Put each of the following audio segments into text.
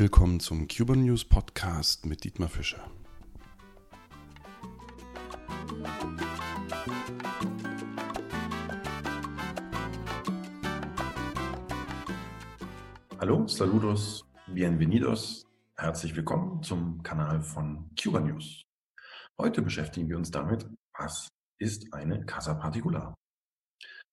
Willkommen zum Cuban News Podcast mit Dietmar Fischer. Hallo, saludos, bienvenidos, herzlich willkommen zum Kanal von Cuban News. Heute beschäftigen wir uns damit, was ist eine Casa Particular?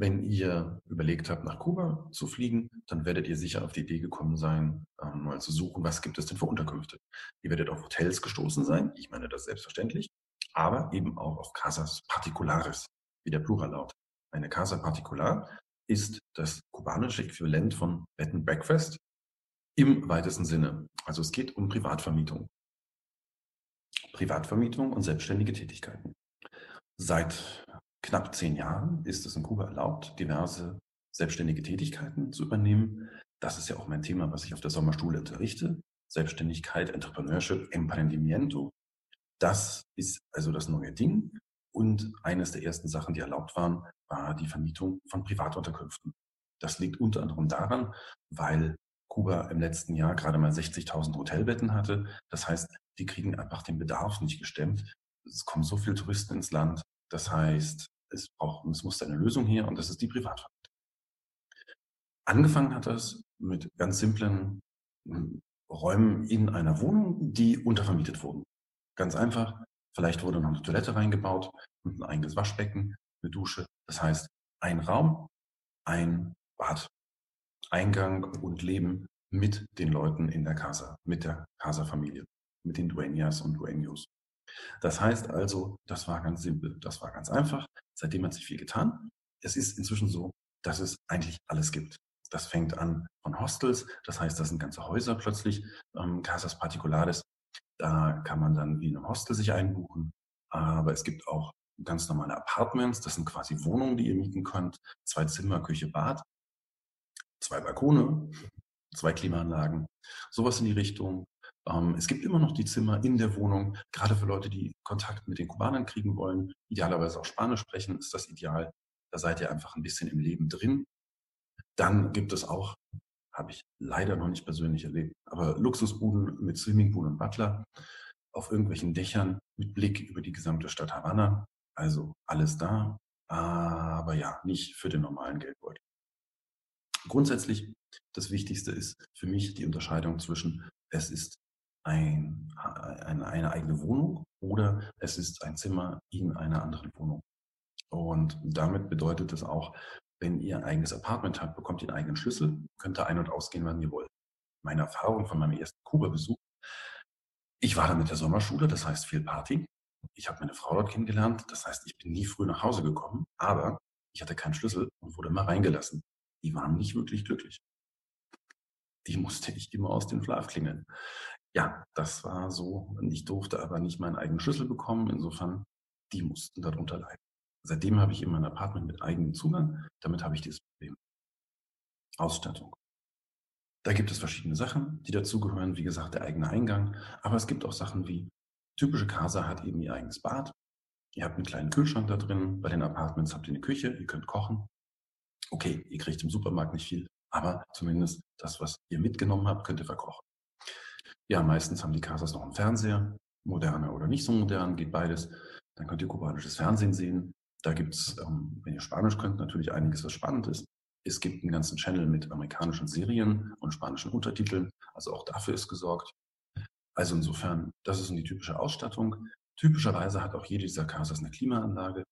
Wenn ihr überlegt habt, nach Kuba zu fliegen, dann werdet ihr sicher auf die Idee gekommen sein, ähm, mal zu suchen, was gibt es denn für Unterkünfte. Ihr werdet auf Hotels gestoßen sein, ich meine das selbstverständlich, aber eben auch auf Casas Particulares, wie der Plural lautet. Eine Casa Particular ist das kubanische Äquivalent von Bed and Breakfast im weitesten Sinne. Also es geht um Privatvermietung. Privatvermietung und selbstständige Tätigkeiten. Seit knapp zehn Jahren ist es in Kuba erlaubt, diverse selbstständige Tätigkeiten zu übernehmen. Das ist ja auch mein Thema, was ich auf der Sommerschule unterrichte. Selbstständigkeit, Entrepreneurship, Emprendimiento. Das ist also das neue Ding. Und eines der ersten Sachen, die erlaubt waren, war die Vermietung von Privatunterkünften. Das liegt unter anderem daran, weil Kuba im letzten Jahr gerade mal 60.000 Hotelbetten hatte. Das heißt, die kriegen einfach den Bedarf nicht gestemmt. Es kommen so viele Touristen ins Land. Das heißt, es, braucht, es muss eine Lösung her und das ist die Privatvermietung. Angefangen hat das mit ganz simplen hm, Räumen in einer Wohnung, die untervermietet wurden. Ganz einfach. Vielleicht wurde noch eine Toilette reingebaut und ein eigenes Waschbecken, eine Dusche. Das heißt, ein Raum, ein Bad, Eingang und Leben mit den Leuten in der Casa, mit der Casa-Familie, mit den Dueñas und Dueños. Das heißt also, das war ganz simpel, das war ganz einfach. Seitdem hat sich viel getan. Es ist inzwischen so, dass es eigentlich alles gibt. Das fängt an von Hostels, das heißt, das sind ganze Häuser plötzlich, ähm, Casas Particulares. Da kann man dann wie in einem Hostel sich einbuchen. Aber es gibt auch ganz normale Apartments, das sind quasi Wohnungen, die ihr mieten könnt. Zwei Zimmer, Küche, Bad, zwei Balkone, zwei Klimaanlagen, sowas in die Richtung. Ähm, es gibt immer noch die Zimmer in der Wohnung, gerade für Leute, die Kontakt mit den Kubanern kriegen wollen, idealerweise auch Spanisch sprechen, ist das ideal. Da seid ihr einfach ein bisschen im Leben drin. Dann gibt es auch, habe ich leider noch nicht persönlich erlebt, aber Luxusbuden mit Swimmingpool und Butler auf irgendwelchen Dächern mit Blick über die gesamte Stadt Havanna. Also alles da, aber ja, nicht für den normalen Geldbeutel. Grundsätzlich, das Wichtigste ist für mich die Unterscheidung zwischen, es ist ein, eine, eine eigene Wohnung oder es ist ein Zimmer in einer anderen Wohnung. Und damit bedeutet es auch, wenn ihr ein eigenes Apartment habt, bekommt ihr einen eigenen Schlüssel, könnt ihr ein- und ausgehen, wann ihr wollt. Meine Erfahrung von meinem ersten Kuba-Besuch, ich war da mit der Sommerschule, das heißt viel Party. Ich habe meine Frau dort kennengelernt, das heißt, ich bin nie früh nach Hause gekommen, aber ich hatte keinen Schlüssel und wurde immer reingelassen. Die waren nicht wirklich glücklich. Die musste ich immer aus dem Schlaf klingeln ja, das war so. Ich durfte aber nicht meinen eigenen Schlüssel bekommen. Insofern, die mussten darunter leiden. Seitdem habe ich in mein Apartment mit eigenem Zugang. Damit habe ich dieses Problem. Ausstattung. Da gibt es verschiedene Sachen, die dazugehören. Wie gesagt, der eigene Eingang. Aber es gibt auch Sachen wie, typische Casa hat eben ihr eigenes Bad. Ihr habt einen kleinen Kühlschrank da drin. Bei den Apartments habt ihr eine Küche. Ihr könnt kochen. Okay, ihr kriegt im Supermarkt nicht viel. Aber zumindest das, was ihr mitgenommen habt, könnt ihr verkochen. Ja, meistens haben die Casas noch einen Fernseher, moderner oder nicht so modern, geht beides. Dann könnt ihr kubanisches Fernsehen sehen. Da gibt es, ähm, wenn ihr Spanisch könnt, natürlich einiges, was spannend ist. Es gibt einen ganzen Channel mit amerikanischen Serien und spanischen Untertiteln. Also auch dafür ist gesorgt. Also insofern, das ist die typische Ausstattung. Typischerweise hat auch jede dieser Casas eine Klimaanlage.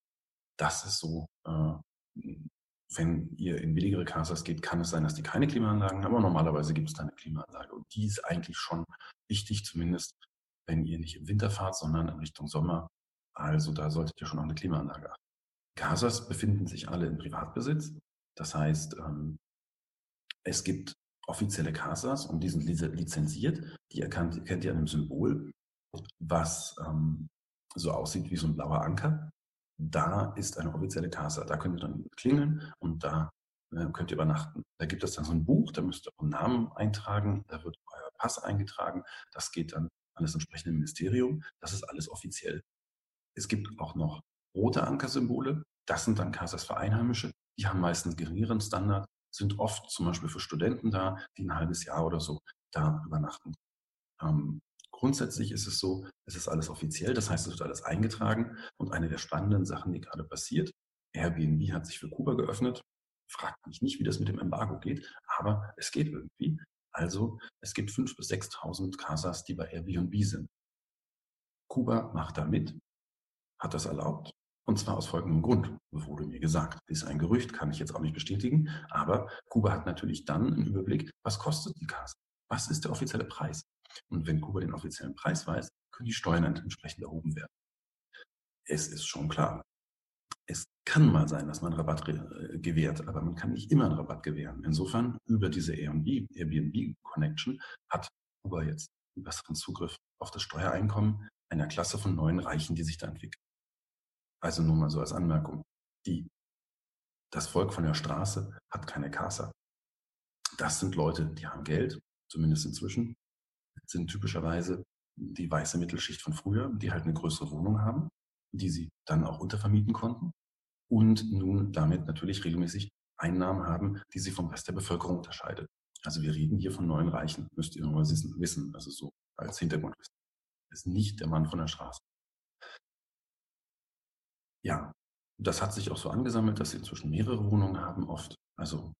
Das ist so äh, wenn ihr in billigere Casas geht, kann es sein, dass die keine Klimaanlagen haben, aber normalerweise gibt es da eine Klimaanlage. Und die ist eigentlich schon wichtig, zumindest wenn ihr nicht im Winter fahrt, sondern in Richtung Sommer. Also da solltet ihr schon auf eine Klimaanlage achten. Casas befinden sich alle in Privatbesitz. Das heißt, ähm, es gibt offizielle Casas und die sind lizenziert. Die erkannt, kennt ihr an einem Symbol, was ähm, so aussieht wie so ein blauer Anker da ist eine offizielle Casa. Da könnt ihr dann klingeln und da äh, könnt ihr übernachten. Da gibt es dann so ein Buch, da müsst ihr euren Namen eintragen, da wird euer Pass eingetragen. Das geht dann an das entsprechende Ministerium. Das ist alles offiziell. Es gibt auch noch rote Ankersymbole. Das sind dann Casas für Einheimische. Die haben meistens geringeren Standard, sind oft zum Beispiel für Studenten da, die ein halbes Jahr oder so da übernachten. Ähm, grundsätzlich ist es so, es ist alles offiziell, das heißt, es wird alles eingetragen. Und eine der spannenden Sachen, die gerade passiert, Airbnb hat sich für Kuba geöffnet. Fragt mich nicht, wie das mit dem Embargo geht, aber es geht irgendwie. Also es gibt 5.000 bis 6.000 Casas, die bei Airbnb sind. Kuba macht da mit, hat das erlaubt. Und zwar aus folgendem Grund, wurde mir gesagt. Ist ein Gerücht, kann ich jetzt auch nicht bestätigen. Aber Kuba hat natürlich dann einen Überblick, was kostet die Casa? Was ist der offizielle Preis? Und wenn Kuba den offiziellen Preis weiß, können die Steuern entsprechend erhoben werden. Es ist schon klar. Es kann mal sein, dass man Rabatt äh, gewährt, aber man kann nicht immer einen Rabatt gewähren. Insofern, über diese Airbnb-Connection hat Kuba jetzt einen besseren Zugriff auf das Steuereinkommen einer Klasse von neuen Reichen, die sich da entwickelt. Also nur mal so als Anmerkung. Die, das Volk von der Straße hat keine Casa. Das sind Leute, die haben Geld, zumindest inzwischen, sind typischerweise die weiße Mittelschicht von früher, die halt eine größere Wohnung haben, die sie dann auch untervermieten konnten und nun damit natürlich regelmäßig Einnahmen haben, die sie vom Rest der Bevölkerung unterscheidet. Also wir reden hier von neuen Reichen, müsst ihr nur wissen, also so als Hintergrundwissen. Ist nicht der Mann von der Straße. Ja, das hat sich auch so angesammelt, dass sie inzwischen mehrere Wohnungen haben, oft, also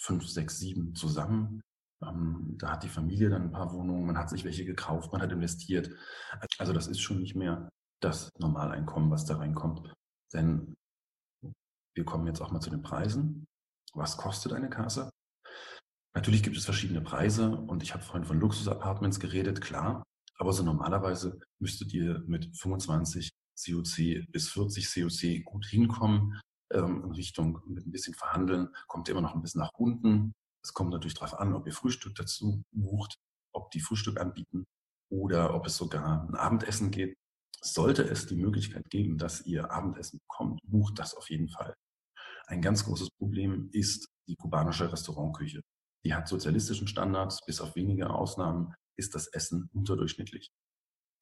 fünf, sechs, sieben zusammen. Ähm, da hat die Familie dann ein paar Wohnungen, man hat sich welche gekauft, man hat investiert. Also das ist schon nicht mehr das Normaleinkommen, was da reinkommt. Denn wir kommen jetzt auch mal zu den Preisen. Was kostet eine Kasse? Natürlich gibt es verschiedene Preise und ich habe vorhin von Luxus-Apartments geredet, klar. Aber so normalerweise müsstet ihr mit 25 COC bis 40 COC gut hinkommen. Ähm, in Richtung mit ein bisschen verhandeln, kommt ihr immer noch ein bisschen nach unten. Es kommt natürlich darauf an, ob ihr Frühstück dazu bucht, ob die Frühstück anbieten oder ob es sogar ein Abendessen geht. Sollte es die Möglichkeit geben, dass ihr Abendessen bekommt, bucht das auf jeden Fall. Ein ganz großes Problem ist die kubanische Restaurantküche. Die hat sozialistischen Standards, bis auf wenige Ausnahmen ist das Essen unterdurchschnittlich.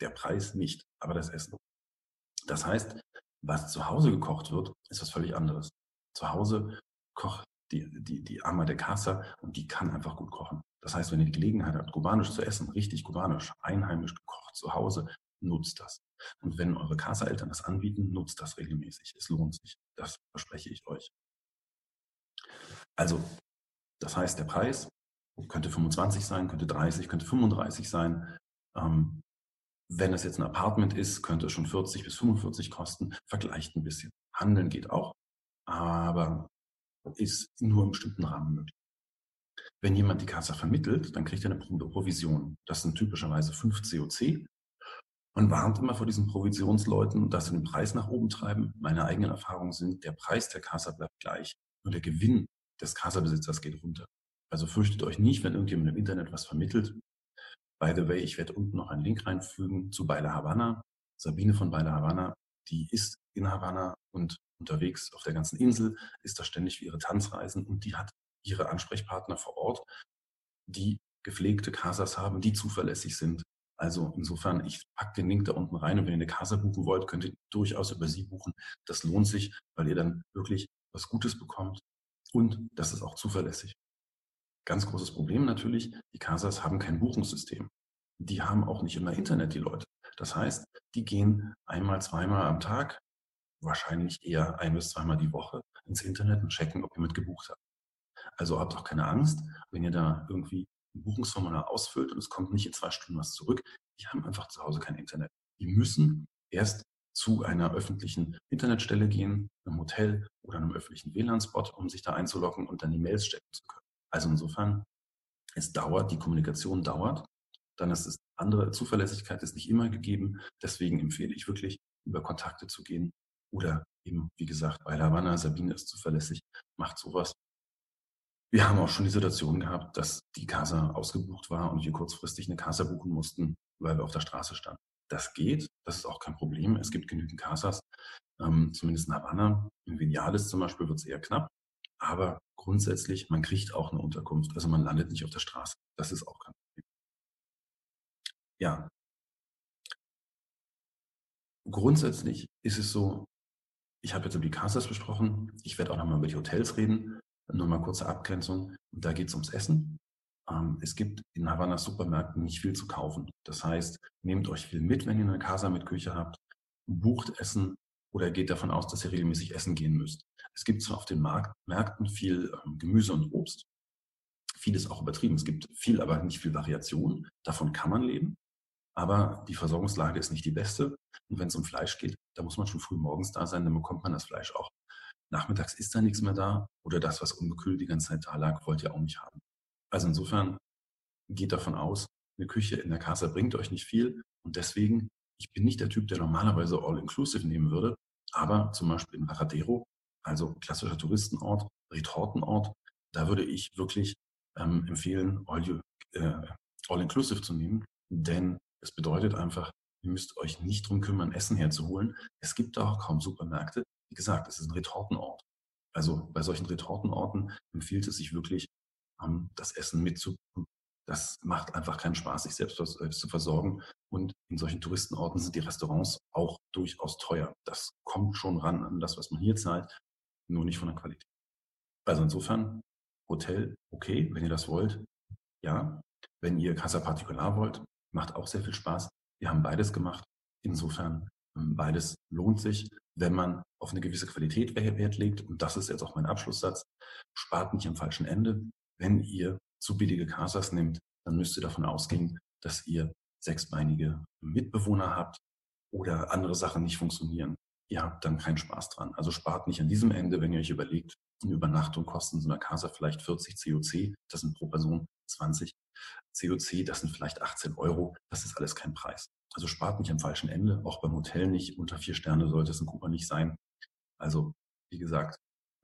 Der Preis nicht, aber das Essen. Das heißt, was zu Hause gekocht wird, ist was völlig anderes. Zu Hause kocht die, die, die Ama de Casa und die kann einfach gut kochen. Das heißt, wenn ihr die Gelegenheit habt, kubanisch zu essen, richtig kubanisch, einheimisch gekocht zu Hause, nutzt das. Und wenn eure Casa-Eltern das anbieten, nutzt das regelmäßig. Es lohnt sich. Das verspreche ich euch. Also, das heißt, der Preis könnte 25 sein, könnte 30, könnte 35 sein. Ähm, wenn es jetzt ein Apartment ist, könnte es schon 40 bis 45 kosten. Vergleicht ein bisschen. Handeln geht auch, aber ist nur im bestimmten Rahmen möglich. Wenn jemand die Kasse vermittelt, dann kriegt er eine Provision. Das sind typischerweise 5 COC. Man warnt immer vor diesen Provisionsleuten, dass sie den Preis nach oben treiben. Meine eigenen Erfahrungen sind, der Preis der Kassa bleibt gleich. Nur der Gewinn des Kassabesitzers geht runter. Also fürchtet euch nicht, wenn irgendjemand im Internet was vermittelt. By the way, ich werde unten noch einen Link reinfügen zu Baila Havana. Sabine von Baila Havana, die ist in Havanna und unterwegs auf der ganzen Insel, ist da ständig für ihre Tanzreisen und die hat ihre Ansprechpartner vor Ort, die gepflegte Casas haben, die zuverlässig sind. Also insofern, ich packe den Link da unten rein und wenn ihr eine Casa buchen wollt, könnt ihr durchaus über sie buchen. Das lohnt sich, weil ihr dann wirklich was Gutes bekommt und das ist auch zuverlässig. Ganz großes Problem natürlich, die Casas haben kein Buchungssystem. Die haben auch nicht immer Internet, die Leute. Das heißt, die gehen einmal, zweimal am Tag, wahrscheinlich eher ein bis zweimal die Woche ins Internet und checken, ob ihr mit gebucht habt. Also habt auch keine Angst, wenn ihr da irgendwie ein Buchungsformular ausfüllt und es kommt nicht in zwei Stunden was zurück. Die haben einfach zu Hause kein Internet. Die müssen erst zu einer öffentlichen Internetstelle gehen, einem Hotel oder einem öffentlichen WLAN-Spot, um sich da einzuloggen und dann die Mails stecken zu können. Also insofern, es dauert, die Kommunikation dauert. Dann ist es andere Zuverlässigkeit ist nicht immer gegeben. Deswegen empfehle ich wirklich, über Kontakte zu gehen. Oder eben, wie gesagt, bei Lavanna, Sabine ist zuverlässig, macht sowas. Wir haben auch schon die Situation gehabt, dass die Casa ausgebucht war und wir kurzfristig eine Casa buchen mussten, weil wir auf der Straße standen. Das geht, das ist auch kein Problem. Es gibt genügend Casas, ähm, zumindest in Havanna. In Vinales zum Beispiel wird es eher knapp. Aber grundsätzlich, man kriegt auch eine Unterkunft. Also man landet nicht auf der Straße. Das ist auch kein Problem. Ja. Grundsätzlich ist es so, ich habe jetzt über die Casas besprochen. Ich werde auch nochmal über die Hotels reden. Nur mal kurze Abgrenzung. Da geht es ums Essen. ähm, es gibt in Havanna Supermärkten nicht viel zu kaufen. Das heißt, nehmt euch viel mit, wenn ihr eine Casa mit Küche habt, bucht Essen oder geht davon aus, dass ihr regelmäßig essen gehen müsst. Es gibt zwar auf den Märkten viel ähm, Gemüse und Obst, vieles auch übertrieben. Es gibt viel, aber nicht viel Variation. Davon kann man leben. Aber die Versorgungslage ist nicht die beste. Und wenn es um Fleisch geht, da muss man schon früh morgens da sein, dann bekommt man das Fleisch auch. Nachmittags ist da nichts mehr da oder das, was ungekühlt die ganze Zeit da lag, wollt ihr auch nicht haben. Also insofern geht davon aus, eine Küche in der Casa bringt euch nicht viel und deswegen, ich bin nicht der Typ, der normalerweise All-Inclusive nehmen würde, aber zum Beispiel in Varadero, also klassischer Touristenort, Retortenort, da würde ich wirklich ähm, empfehlen, All-Inclusive äh, All zu nehmen, denn es bedeutet einfach, ihr müsst euch nicht drum kümmern, Essen herzuholen. Es gibt auch kaum Supermärkte. Wie gesagt, es ist ein Retortenort. Also bei solchen Retortenorten empfiehlt es sich wirklich, ähm, das Essen mitzubringen. Das macht einfach keinen Spaß, sich selbst, selbst zu versorgen. Und in solchen Touristenorten sind die Restaurants auch durchaus teuer. Das kommt schon ran an das, was man hier zahlt, nur nicht von der Qualität. Also insofern, Hotel, okay, wenn ihr das wollt, ja. Wenn ihr Casa Particular wollt, macht auch sehr viel Spaß. Wir haben beides gemacht. Insofern, ähm, beides lohnt sich, wenn man auf eine gewisse Qualität Wert legt. Und das ist jetzt auch mein Abschlusssatz. Spart nicht am falschen Ende. Wenn ihr zu billige Casas nehmt, dann müsst ihr davon ausgehen, dass ihr sechsbeinige Mitbewohner habt oder andere Sachen nicht funktionieren. Ihr habt dann keinen Spaß dran. Also spart nicht an diesem Ende, wenn ihr euch überlegt, eine Übernachtung kostet in so einer Casa vielleicht 40 COC, das sind pro Person 20 COC, das sind vielleicht 18 Euro, das ist alles kein Preis. Also spart nicht am falschen Ende, auch beim Hotel nicht, unter vier Sterne sollte es in Kuba nicht sein. Also, wie gesagt,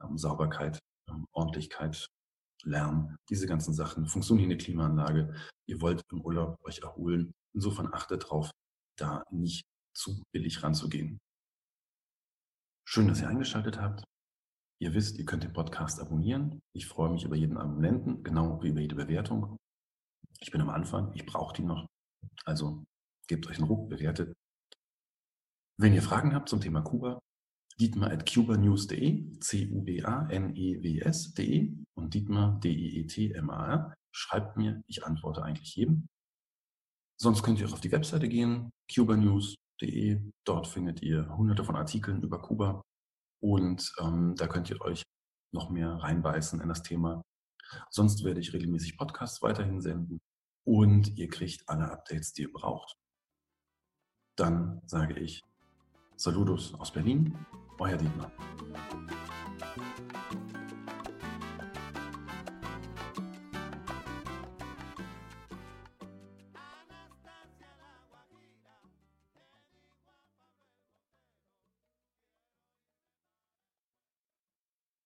ähm, Sauberkeit, ähm, Ordentlichkeit, Lärm, diese ganzen Sachen, funktionierende Klimaanlage. Ihr wollt im Urlaub euch erholen. Insofern achtet darauf, da nicht zu billig ranzugehen. Schön, dass ihr eingeschaltet habt. Ihr wisst, ihr könnt den Podcast abonnieren. Ich freue mich über jeden Abonnenten, genau wie über jede Bewertung. Ich bin am Anfang, ich brauche die noch. Also gebt euch einen Ruck, bewertet. Wenn ihr Fragen habt zum Thema Kuba, Dietmar at cubanews.de, C-U-B-A-N-E-W-S.de und Dietmar, D-I-E-T-M-A-R. Schreibt mir, ich antworte eigentlich jedem. Sonst könnt ihr auch auf die Webseite gehen, cubanews.de. Dort findet ihr hunderte von Artikeln über Kuba und ähm, da könnt ihr euch noch mehr reinbeißen in das Thema. Sonst werde ich regelmäßig Podcasts weiterhin senden und ihr kriegt alle Updates, die ihr braucht. Dann sage ich Saludos aus Berlin, euer Dietmar.